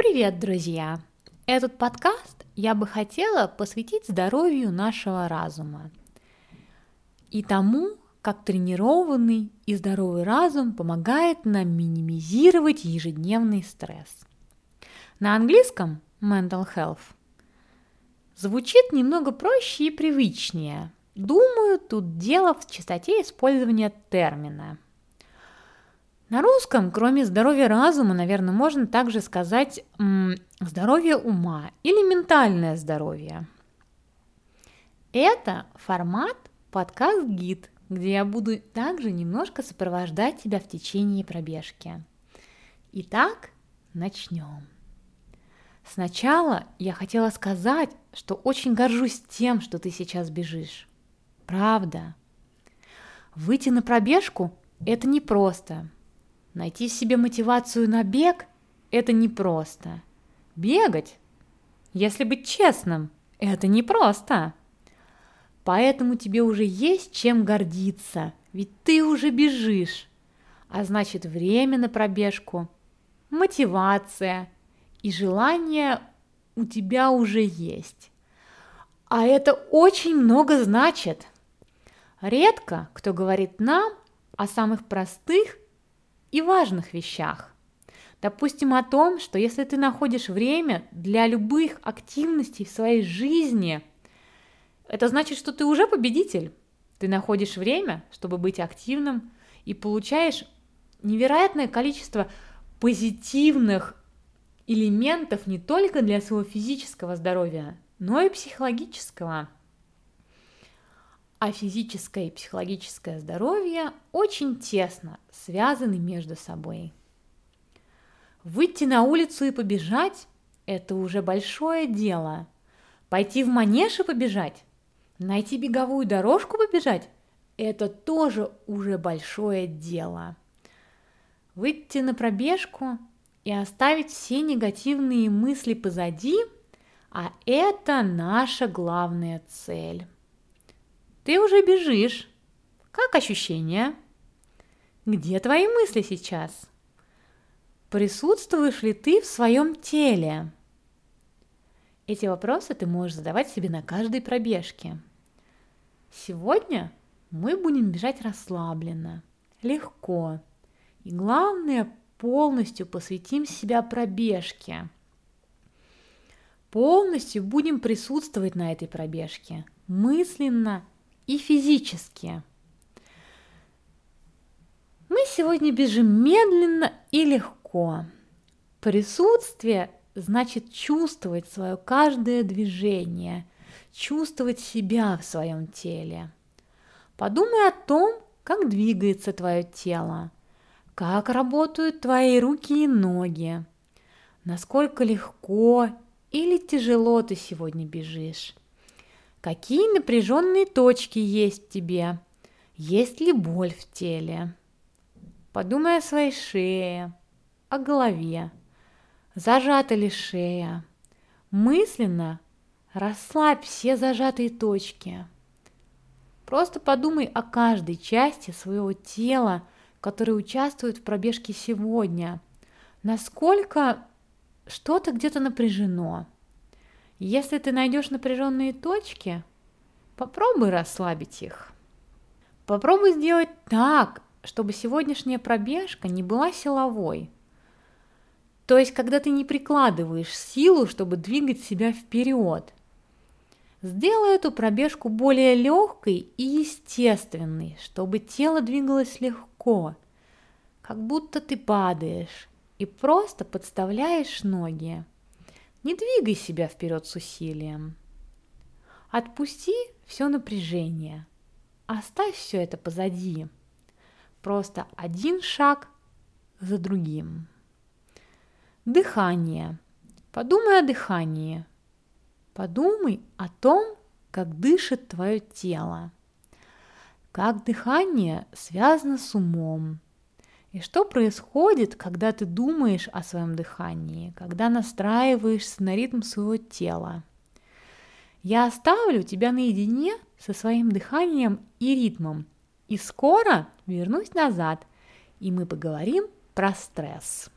Привет, друзья! Этот подкаст я бы хотела посвятить здоровью нашего разума и тому, как тренированный и здоровый разум помогает нам минимизировать ежедневный стресс. На английском mental health звучит немного проще и привычнее. Думаю, тут дело в частоте использования термина – на русском, кроме здоровья разума, наверное, можно также сказать здоровье ума или ментальное здоровье. Это формат подкаст-гид, где я буду также немножко сопровождать тебя в течение пробежки. Итак, начнем. Сначала я хотела сказать, что очень горжусь тем, что ты сейчас бежишь. Правда. Выйти на пробежку – это непросто – Найти себе мотивацию на бег – это непросто. Бегать, если быть честным, это непросто. Поэтому тебе уже есть чем гордиться, ведь ты уже бежишь. А значит, время на пробежку, мотивация и желание у тебя уже есть. А это очень много значит. Редко кто говорит нам о самых простых и важных вещах. Допустим, о том, что если ты находишь время для любых активностей в своей жизни, это значит, что ты уже победитель. Ты находишь время, чтобы быть активным, и получаешь невероятное количество позитивных элементов не только для своего физического здоровья, но и психологического а физическое и психологическое здоровье очень тесно связаны между собой. Выйти на улицу и побежать – это уже большое дело. Пойти в манеж и побежать, найти беговую дорожку побежать – это тоже уже большое дело. Выйти на пробежку и оставить все негативные мысли позади – а это наша главная цель. Ты уже бежишь. Как ощущения? Где твои мысли сейчас? Присутствуешь ли ты в своем теле? Эти вопросы ты можешь задавать себе на каждой пробежке. Сегодня мы будем бежать расслабленно, легко. И главное, полностью посвятим себя пробежке. Полностью будем присутствовать на этой пробежке, мысленно и физически. Мы сегодня бежим медленно и легко. Присутствие значит чувствовать свое каждое движение, чувствовать себя в своем теле. Подумай о том, как двигается твое тело, как работают твои руки и ноги, насколько легко или тяжело ты сегодня бежишь. Какие напряженные точки есть в тебе? Есть ли боль в теле? Подумай о своей шее, о голове. Зажата ли шея? Мысленно расслабь все зажатые точки. Просто подумай о каждой части своего тела, которая участвует в пробежке сегодня. Насколько что-то где-то напряжено – если ты найдешь напряженные точки, попробуй расслабить их. Попробуй сделать так, чтобы сегодняшняя пробежка не была силовой. То есть, когда ты не прикладываешь силу, чтобы двигать себя вперед. Сделай эту пробежку более легкой и естественной, чтобы тело двигалось легко, как будто ты падаешь и просто подставляешь ноги. Не двигай себя вперед с усилием. Отпусти все напряжение. Оставь все это позади. Просто один шаг за другим. Дыхание. Подумай о дыхании. Подумай о том, как дышит твое тело. Как дыхание связано с умом, и что происходит, когда ты думаешь о своем дыхании, когда настраиваешься на ритм своего тела? Я оставлю тебя наедине со своим дыханием и ритмом, и скоро вернусь назад, и мы поговорим про стресс.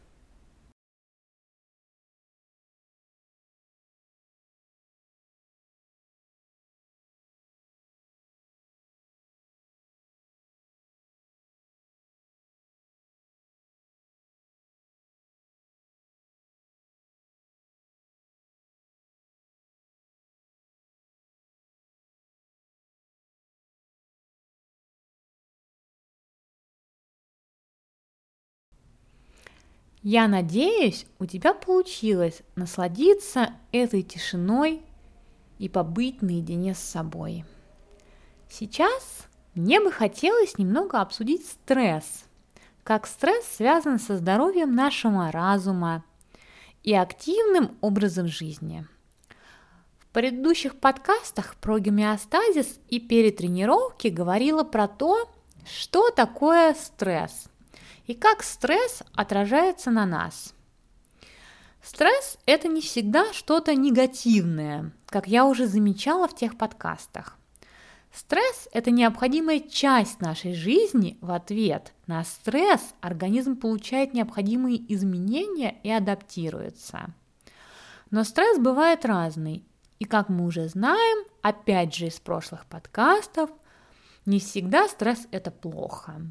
Я надеюсь, у тебя получилось насладиться этой тишиной и побыть наедине с собой. Сейчас мне бы хотелось немного обсудить стресс, как стресс связан со здоровьем нашего разума и активным образом жизни. В предыдущих подкастах про гомеостазис и перетренировки говорила про то, что такое стресс и как стресс отражается на нас. Стресс – это не всегда что-то негативное, как я уже замечала в тех подкастах. Стресс – это необходимая часть нашей жизни. В ответ на стресс организм получает необходимые изменения и адаптируется. Но стресс бывает разный. И как мы уже знаем, опять же из прошлых подкастов, не всегда стресс – это плохо.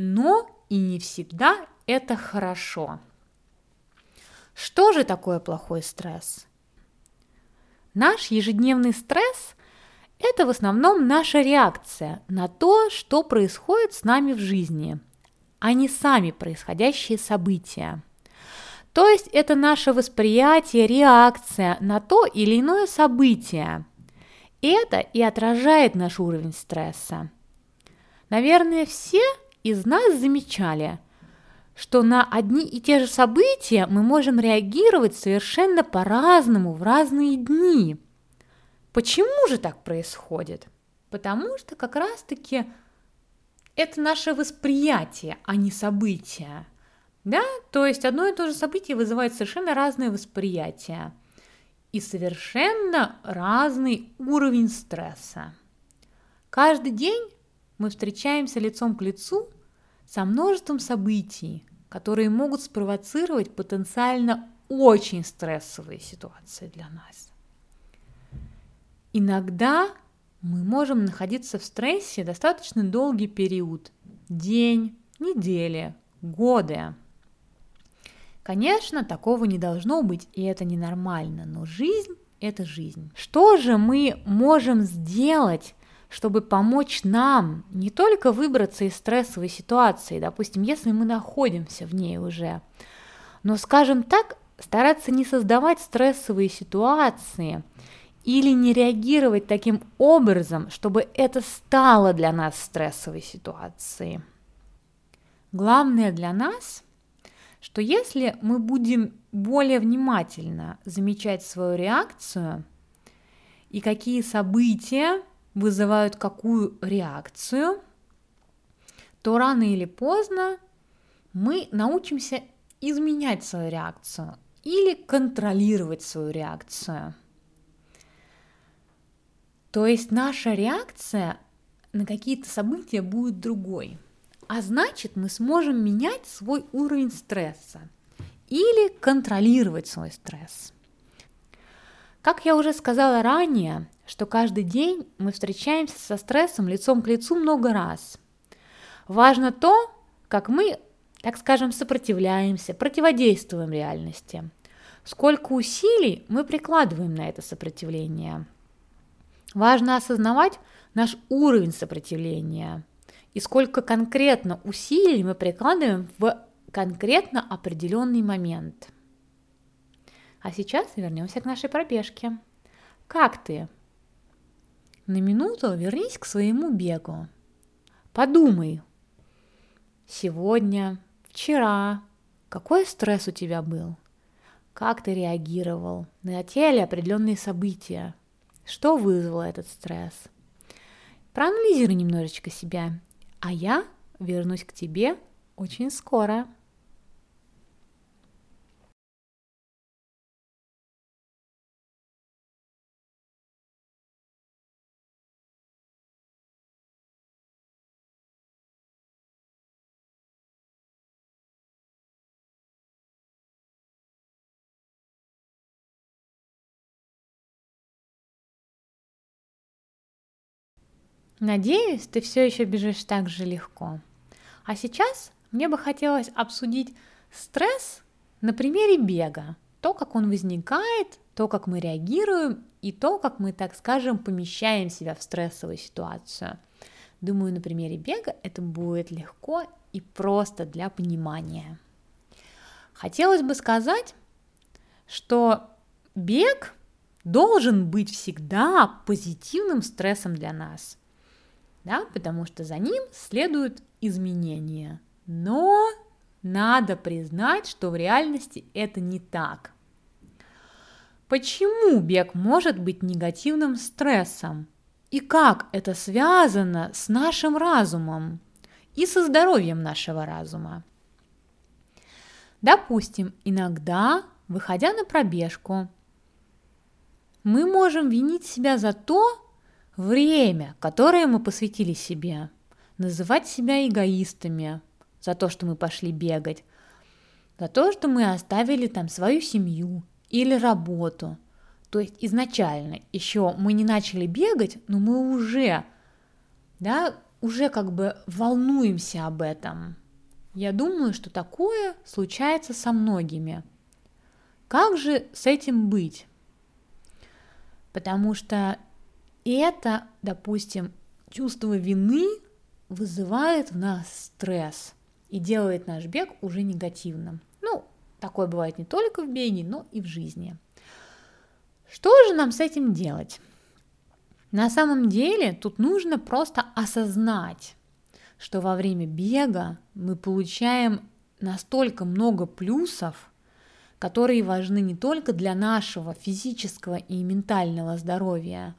Но и не всегда это хорошо. Что же такое плохой стресс? Наш ежедневный стресс – это в основном наша реакция на то, что происходит с нами в жизни, а не сами происходящие события. То есть это наше восприятие, реакция на то или иное событие. Это и отражает наш уровень стресса. Наверное, все из нас замечали – что на одни и те же события мы можем реагировать совершенно по-разному в разные дни. Почему же так происходит? Потому что как раз-таки это наше восприятие, а не события. Да? То есть одно и то же событие вызывает совершенно разное восприятие и совершенно разный уровень стресса. Каждый день мы встречаемся лицом к лицу со множеством событий, которые могут спровоцировать потенциально очень стрессовые ситуации для нас. Иногда мы можем находиться в стрессе достаточно долгий период – день, недели, годы. Конечно, такого не должно быть, и это ненормально, но жизнь – это жизнь. Что же мы можем сделать чтобы помочь нам не только выбраться из стрессовой ситуации, допустим, если мы находимся в ней уже, но, скажем так, стараться не создавать стрессовые ситуации или не реагировать таким образом, чтобы это стало для нас стрессовой ситуацией. Главное для нас, что если мы будем более внимательно замечать свою реакцию и какие события вызывают какую реакцию, то рано или поздно мы научимся изменять свою реакцию или контролировать свою реакцию. То есть наша реакция на какие-то события будет другой. А значит, мы сможем менять свой уровень стресса или контролировать свой стресс. Как я уже сказала ранее, что каждый день мы встречаемся со стрессом лицом к лицу много раз. Важно то, как мы, так скажем, сопротивляемся, противодействуем реальности. Сколько усилий мы прикладываем на это сопротивление. Важно осознавать наш уровень сопротивления и сколько конкретно усилий мы прикладываем в конкретно определенный момент. А сейчас вернемся к нашей пробежке. Как ты? На минуту вернись к своему бегу. Подумай. Сегодня, вчера, какой стресс у тебя был? Как ты реагировал на те или определенные события? Что вызвало этот стресс? Проанализируй немножечко себя, а я вернусь к тебе очень скоро. Надеюсь, ты все еще бежишь так же легко. А сейчас мне бы хотелось обсудить стресс на примере бега. То, как он возникает, то, как мы реагируем и то, как мы, так скажем, помещаем себя в стрессовую ситуацию. Думаю, на примере бега это будет легко и просто для понимания. Хотелось бы сказать, что бег должен быть всегда позитивным стрессом для нас, да, потому что за ним следуют изменения. Но надо признать, что в реальности это не так. Почему бег может быть негативным стрессом? И как это связано с нашим разумом и со здоровьем нашего разума? Допустим, иногда, выходя на пробежку, мы можем винить себя за то время, которое мы посвятили себе, называть себя эгоистами за то, что мы пошли бегать, за то, что мы оставили там свою семью или работу. То есть изначально еще мы не начали бегать, но мы уже, да, уже как бы волнуемся об этом. Я думаю, что такое случается со многими. Как же с этим быть? Потому что это, допустим, чувство вины вызывает в нас стресс и делает наш бег уже негативным. Ну, такое бывает не только в беге, но и в жизни. Что же нам с этим делать? На самом деле тут нужно просто осознать, что во время бега мы получаем настолько много плюсов, которые важны не только для нашего физического и ментального здоровья,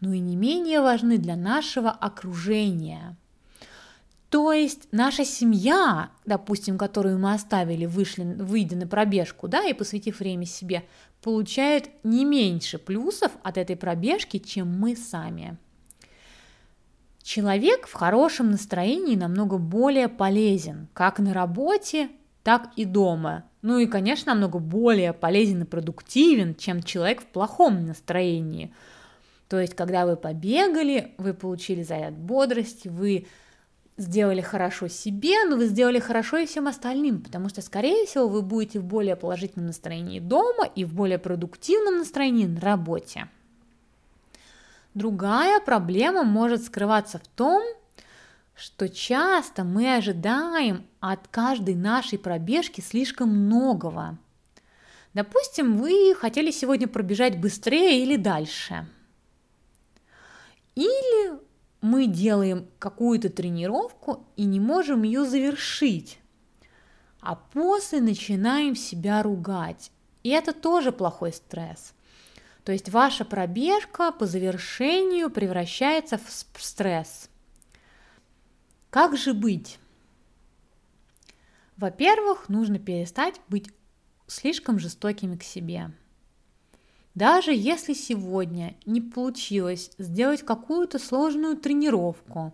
но и не менее важны для нашего окружения. То есть наша семья, допустим, которую мы оставили, вышли, выйдя на пробежку, да, и посвятив время себе, получает не меньше плюсов от этой пробежки, чем мы сами. Человек в хорошем настроении намного более полезен как на работе, так и дома. Ну и, конечно, намного более полезен и продуктивен, чем человек в плохом настроении. То есть, когда вы побегали, вы получили заряд бодрости, вы сделали хорошо себе, но вы сделали хорошо и всем остальным, потому что, скорее всего, вы будете в более положительном настроении дома и в более продуктивном настроении на работе. Другая проблема может скрываться в том, что часто мы ожидаем от каждой нашей пробежки слишком многого. Допустим, вы хотели сегодня пробежать быстрее или дальше. Или мы делаем какую-то тренировку и не можем ее завершить, а после начинаем себя ругать. И это тоже плохой стресс. То есть ваша пробежка по завершению превращается в стресс – как же быть? Во-первых, нужно перестать быть слишком жестокими к себе. Даже если сегодня не получилось сделать какую-то сложную тренировку,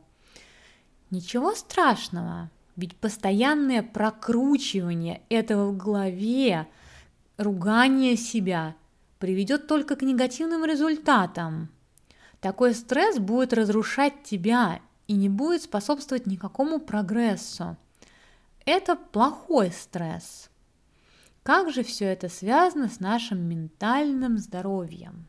ничего страшного, ведь постоянное прокручивание этого в голове, ругание себя приведет только к негативным результатам. Такой стресс будет разрушать тебя и не будет способствовать никакому прогрессу. Это плохой стресс. Как же все это связано с нашим ментальным здоровьем?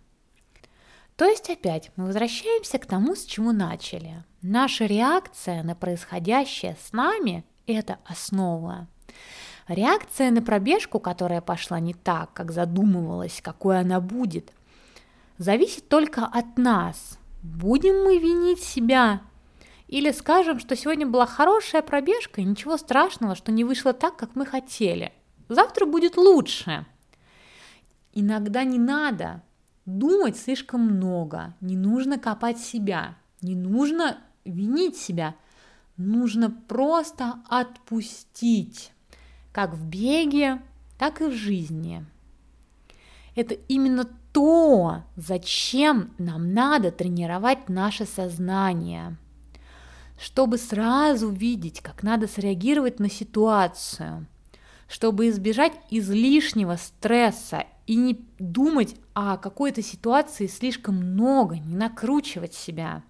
То есть опять мы возвращаемся к тому, с чего начали. Наша реакция на происходящее с нами – это основа. Реакция на пробежку, которая пошла не так, как задумывалась, какой она будет, зависит только от нас. Будем мы винить себя или скажем, что сегодня была хорошая пробежка, и ничего страшного, что не вышло так, как мы хотели. Завтра будет лучше. Иногда не надо думать слишком много, не нужно копать себя, не нужно винить себя, нужно просто отпустить, как в беге, так и в жизни. Это именно то, зачем нам надо тренировать наше сознание – чтобы сразу видеть, как надо среагировать на ситуацию, чтобы избежать излишнего стресса и не думать о какой-то ситуации слишком много, не накручивать себя.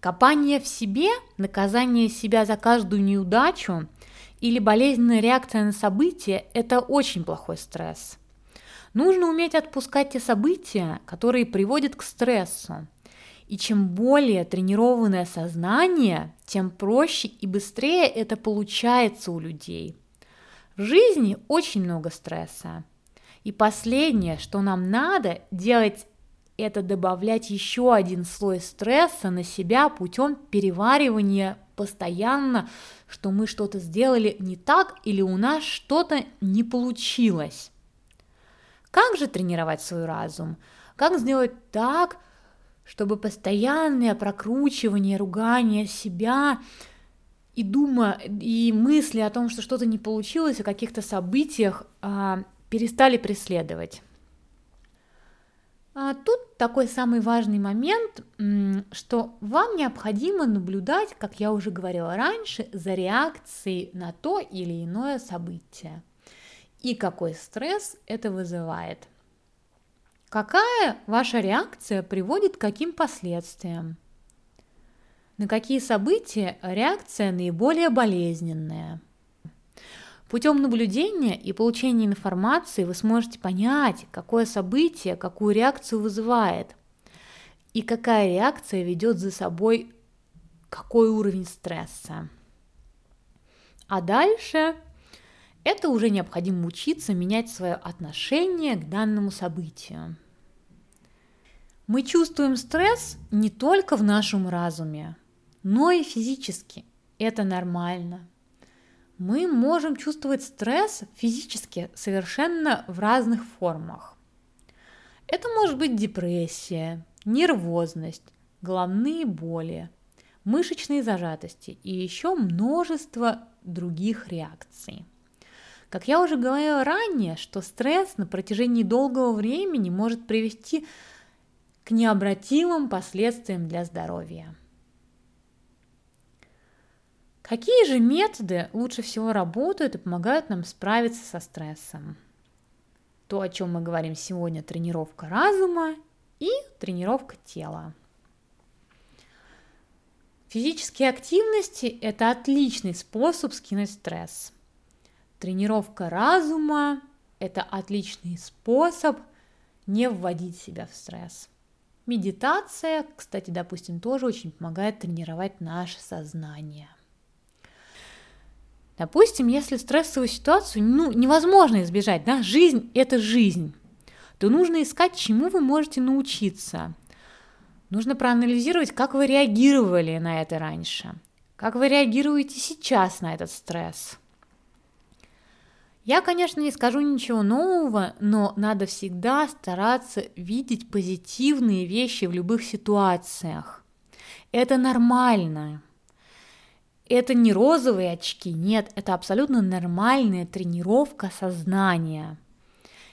Копание в себе, наказание себя за каждую неудачу или болезненная реакция на события – это очень плохой стресс. Нужно уметь отпускать те события, которые приводят к стрессу, и чем более тренированное сознание, тем проще и быстрее это получается у людей. В жизни очень много стресса. И последнее, что нам надо делать, это добавлять еще один слой стресса на себя путем переваривания постоянно, что мы что-то сделали не так или у нас что-то не получилось. Как же тренировать свой разум? Как сделать так, чтобы постоянное прокручивание, ругание себя и дума, и мысли о том, что что-то не получилось, о каких-то событиях а, перестали преследовать. А тут такой самый важный момент, что вам необходимо наблюдать, как я уже говорила раньше, за реакцией на то или иное событие и какой стресс это вызывает. Какая ваша реакция приводит к каким последствиям? На какие события реакция наиболее болезненная? Путем наблюдения и получения информации вы сможете понять, какое событие какую реакцию вызывает и какая реакция ведет за собой какой уровень стресса. А дальше это уже необходимо учиться менять свое отношение к данному событию. Мы чувствуем стресс не только в нашем разуме, но и физически. Это нормально мы можем чувствовать стресс физически совершенно в разных формах. Это может быть депрессия, нервозность, головные боли, мышечные зажатости и еще множество других реакций. Как я уже говорила ранее, что стресс на протяжении долгого времени может привести к необратимым последствиям для здоровья. Какие же методы лучше всего работают и помогают нам справиться со стрессом? То, о чем мы говорим сегодня, тренировка разума и тренировка тела. Физические активности – это отличный способ скинуть стресс. Тренировка разума – это отличный способ не вводить себя в стресс. Медитация, кстати, допустим, тоже очень помогает тренировать наше сознание. Допустим, если стрессовую ситуацию ну, невозможно избежать, да, жизнь – это жизнь, то нужно искать, чему вы можете научиться. Нужно проанализировать, как вы реагировали на это раньше, как вы реагируете сейчас на этот стресс. Я, конечно, не скажу ничего нового, но надо всегда стараться видеть позитивные вещи в любых ситуациях. Это нормально. Это не розовые очки, нет, это абсолютно нормальная тренировка сознания.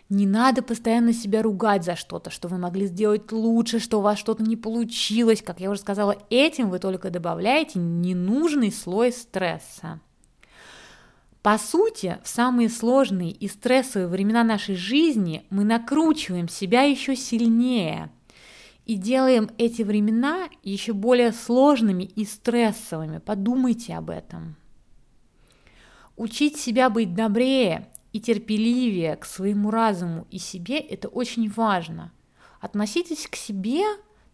Не надо постоянно себя ругать за что-то, что вы могли сделать лучше, что у вас что-то не получилось. Как я уже сказала, этим вы только добавляете ненужный слой стресса. По сути, в самые сложные и стрессовые времена нашей жизни мы накручиваем себя еще сильнее – и делаем эти времена еще более сложными и стрессовыми. Подумайте об этом. Учить себя быть добрее и терпеливее к своему разуму и себе – это очень важно. Относитесь к себе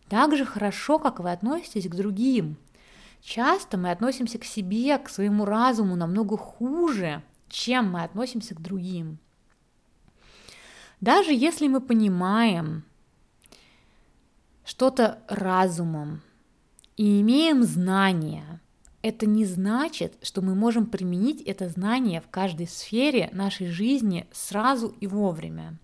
так же хорошо, как вы относитесь к другим. Часто мы относимся к себе, к своему разуму намного хуже, чем мы относимся к другим. Даже если мы понимаем, что-то разумом и имеем знания, это не значит, что мы можем применить это знание в каждой сфере нашей жизни сразу и вовремя.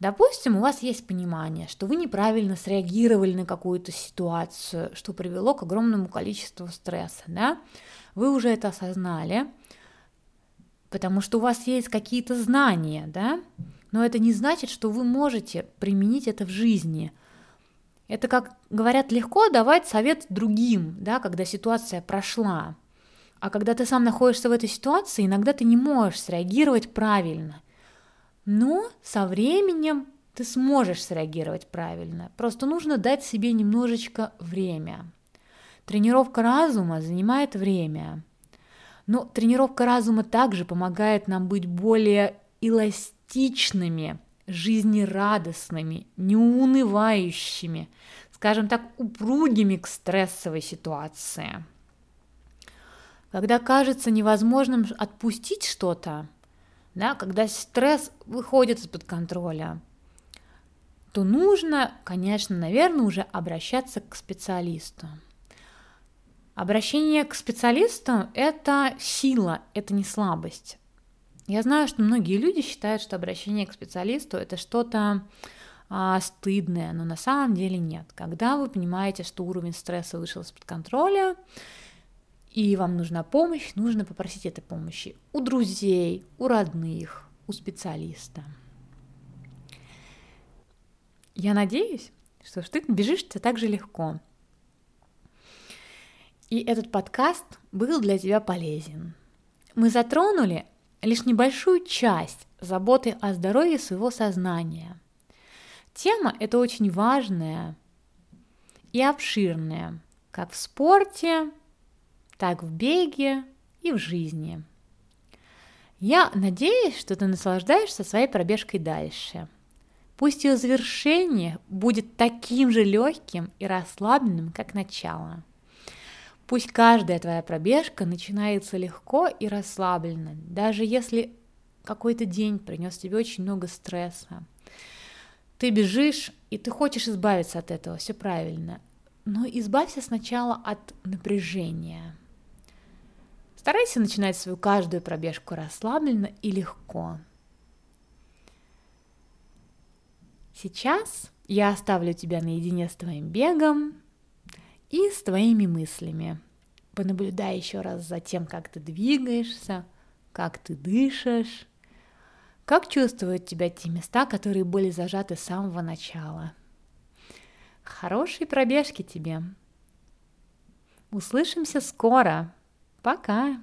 Допустим, у вас есть понимание, что вы неправильно среагировали на какую-то ситуацию, что привело к огромному количеству стресса, да? Вы уже это осознали, потому что у вас есть какие-то знания, да? Но это не значит, что вы можете применить это в жизни – это, как говорят, легко давать совет другим, да, когда ситуация прошла. А когда ты сам находишься в этой ситуации, иногда ты не можешь среагировать правильно. Но со временем ты сможешь среагировать правильно. Просто нужно дать себе немножечко время. Тренировка разума занимает время. Но тренировка разума также помогает нам быть более эластичными жизнерадостными, неунывающими, скажем так, упругими к стрессовой ситуации. Когда кажется невозможным отпустить что-то, да, когда стресс выходит из-под контроля, то нужно, конечно, наверное, уже обращаться к специалисту. Обращение к специалисту – это сила, это не слабость. Я знаю, что многие люди считают, что обращение к специалисту – это что-то а, стыдное, но на самом деле нет. Когда вы понимаете, что уровень стресса вышел из-под контроля, и вам нужна помощь, нужно попросить этой помощи у друзей, у родных, у специалиста. Я надеюсь, что ты бежишь ты так же легко. И этот подкаст был для тебя полезен. Мы затронули лишь небольшую часть заботы о здоровье своего сознания. Тема эта очень важная и обширная, как в спорте, так в беге и в жизни. Я надеюсь, что ты наслаждаешься своей пробежкой дальше. Пусть ее завершение будет таким же легким и расслабленным, как начало. Пусть каждая твоя пробежка начинается легко и расслабленно, даже если какой-то день принес тебе очень много стресса. Ты бежишь, и ты хочешь избавиться от этого, все правильно. Но избавься сначала от напряжения. Старайся начинать свою каждую пробежку расслабленно и легко. Сейчас я оставлю тебя наедине с твоим бегом и с твоими мыслями. Понаблюдай еще раз за тем, как ты двигаешься, как ты дышишь, как чувствуют тебя те места, которые были зажаты с самого начала. Хорошей пробежки тебе! Услышимся скоро! Пока!